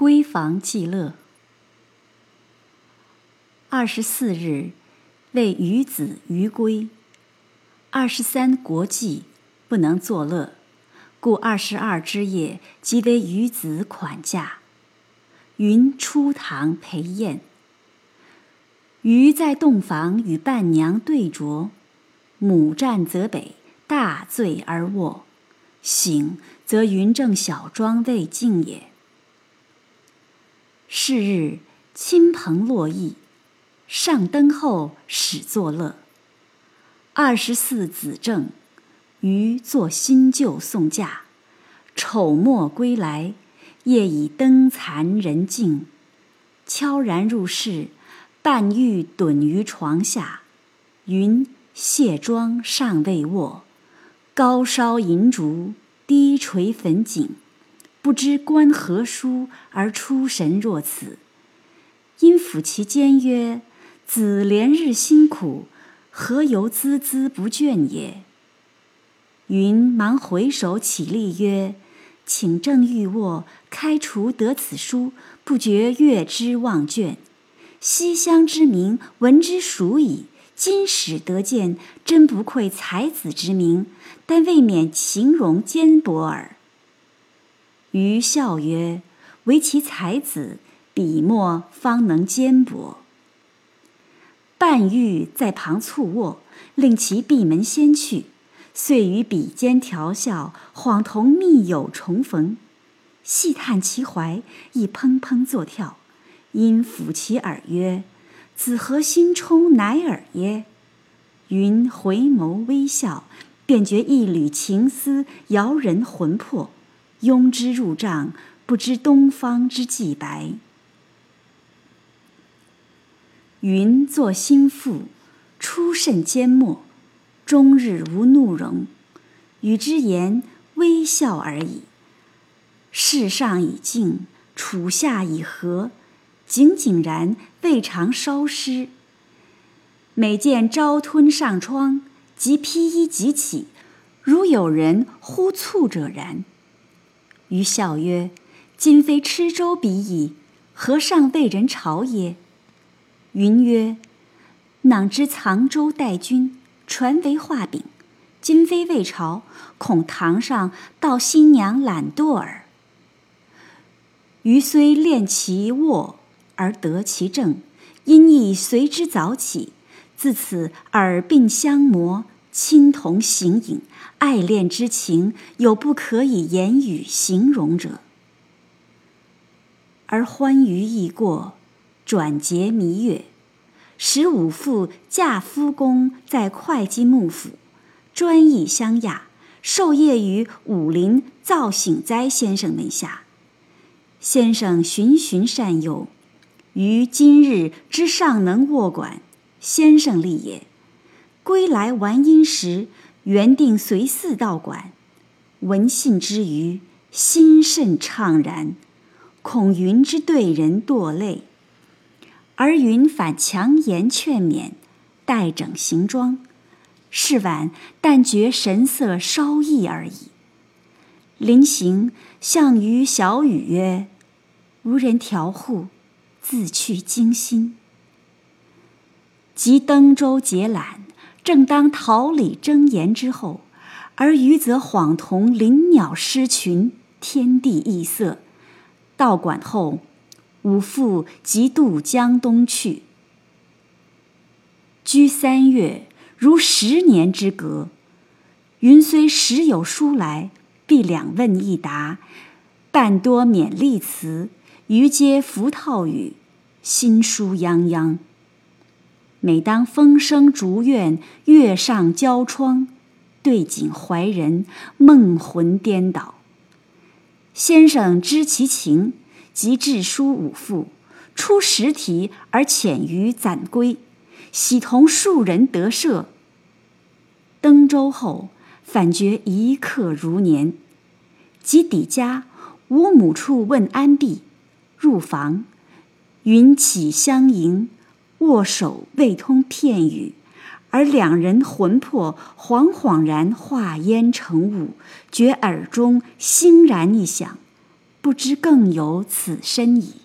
闺房记乐。二十四日，为余子余归。二十三国祭，不能作乐，故二十二之夜，即为余子款驾。云出堂陪宴。余在洞房与伴娘对酌，母战则北，大醉而卧。醒，则云正小庄未尽也。是日，亲朋络绎，上灯后始作乐。二十四子正，余作新旧送嫁。丑末归来，夜已灯残人静，悄然入室，半欲盹于床下。云卸妆尚未卧。高烧银烛，低垂粉锦，不知观何书而出神若此。因抚其肩曰：“子连日辛苦，何由孜孜不倦也？”云忙回首起立曰：“请正欲卧，开除得此书，不觉阅之忘倦。西乡之名，闻之熟矣。”今始得见，真不愧才子之名，但未免形容坚薄耳。余笑曰：“唯其才子，笔墨方能坚薄。”半玉在旁促卧，令其闭门先去，遂于笔尖调笑，恍同密友重逢，细探其怀，亦砰砰作跳，因抚其耳曰。子何心充乃尔耶？云回眸微笑，便觉一缕情丝摇人魂魄，拥之入帐，不知东方之既白。云作心腹，初甚缄默，终日无怒容，与之言微笑而已。世上已静，处下已和。井井然，未尝稍失。每见朝吞上窗，即披衣即起，如有人呼促者然。余笑曰：“今非吃粥比矣，何尚为人朝耶？”云曰：“囊知藏粥待君，传为画饼。今非未朝，恐堂上道新娘懒惰耳。”余虽恋其卧。而得其正，因亦随之早起。自此耳鬓相磨，亲同形影，爱恋之情有不可以言语形容者。而欢娱已过，转节弥月，使五父嫁夫公在会稽幕府，专意相亚，授业于武林造醒斋先生门下。先生循循善诱。于今日之尚能卧管，先生立也。归来完阴时，原定随寺道馆。闻信之余，心甚怅然，恐云之对人堕泪，而云反强言劝勉，待整行装。是晚，但觉神色稍异而已。临行，向余小语曰：“无人调护。”自去惊心，及登舟解缆，正当桃李争妍之后，而余则恍同林鸟失群，天地异色。到馆后，吾父即渡江东去。居三月，如十年之隔。云虽时有书来，必两问一答，半多勉励词。余皆符套语，心书泱泱。每当风声竹院，月上交窗，对景怀人，梦魂颠倒。先生知其情，即致书五父，出十题而遣于攒归，喜同庶人得赦。登舟后，反觉一刻如年。及抵家，吾母处问安毕。入房，云起相迎，握手未通片语，而两人魂魄恍恍然化烟成雾，觉耳中欣然一响，不不知更有此身矣。